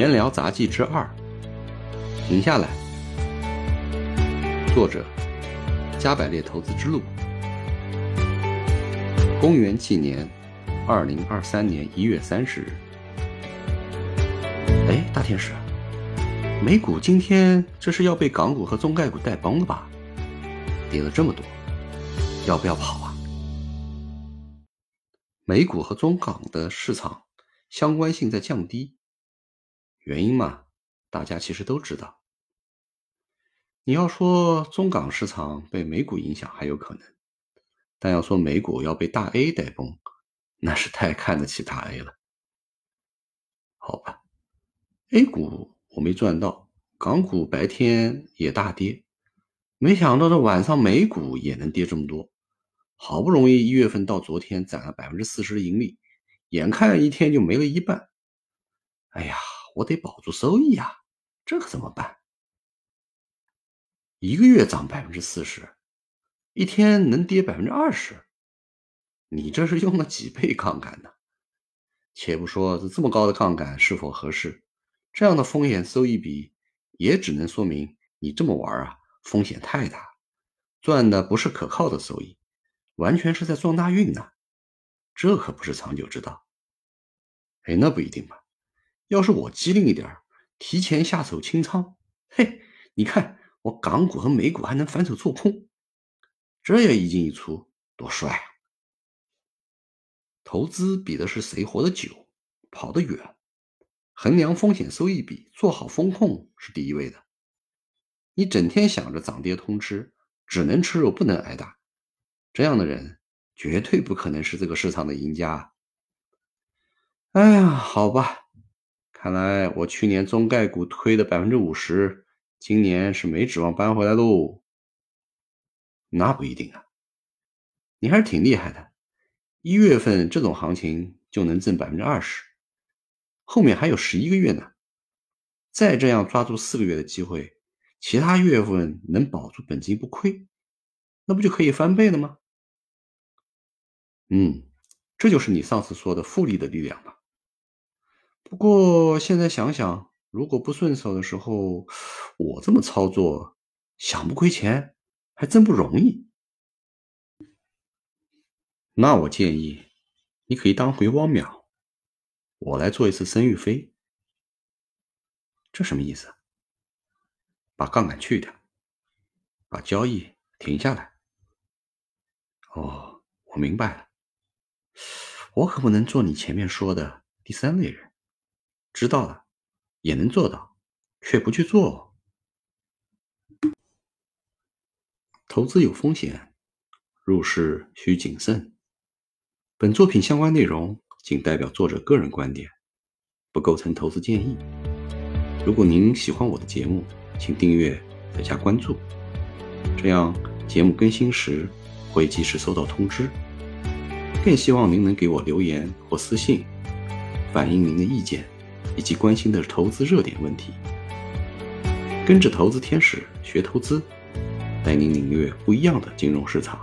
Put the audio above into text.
闲聊杂技之二，停下来。作者：加百列投资之路。公元纪年二零二三年一月三十日。哎，大天使，美股今天这是要被港股和中概股带崩了吧？跌了这么多，要不要跑啊？美股和中港的市场相关性在降低。原因嘛，大家其实都知道。你要说中港市场被美股影响还有可能，但要说美股要被大 A 带崩，那是太看得起大 A 了。好吧，A 股我没赚到，港股白天也大跌，没想到这晚上美股也能跌这么多。好不容易一月份到昨天攒了百分之四十的盈利，眼看一天就没了一半。哎呀！我得保住收益呀，这可怎么办？一个月涨百分之四十，一天能跌百分之二十，你这是用了几倍杠杆呢？且不说这这么高的杠杆是否合适，这样的风险收益比也只能说明你这么玩啊，风险太大，赚的不是可靠的收益，完全是在撞大运呢。这可不是长久之道。哎，那不一定吧。要是我机灵一点提前下手清仓，嘿，你看我港股和美股还能反手做空，这也一进一出，多帅啊！投资比的是谁活得久、跑得远，衡量风险收益比，做好风控是第一位的。你整天想着涨跌通吃，只能吃肉不能挨打，这样的人绝对不可能是这个市场的赢家。哎呀，好吧。看来我去年中概股推的百分之五十，今年是没指望扳回来喽。那不一定啊，你还是挺厉害的，一月份这种行情就能挣百分之二十，后面还有十一个月呢，再这样抓住四个月的机会，其他月份能保住本金不亏，那不就可以翻倍了吗？嗯，这就是你上次说的复利的力量吧。不过现在想想，如果不顺手的时候，我这么操作，想不亏钱还真不容易。那我建议，你可以当回汪淼，我来做一次申玉飞。这什么意思？把杠杆去掉，把交易停下来。哦，我明白了。我可不能做你前面说的第三类人。知道了，也能做到，却不去做。投资有风险，入市需谨慎。本作品相关内容仅代表作者个人观点，不构成投资建议。如果您喜欢我的节目，请订阅再加关注，这样节目更新时会及时收到通知。更希望您能给我留言或私信，反映您的意见。以及关心的投资热点问题，跟着投资天使学投资，带您领略不一样的金融市场。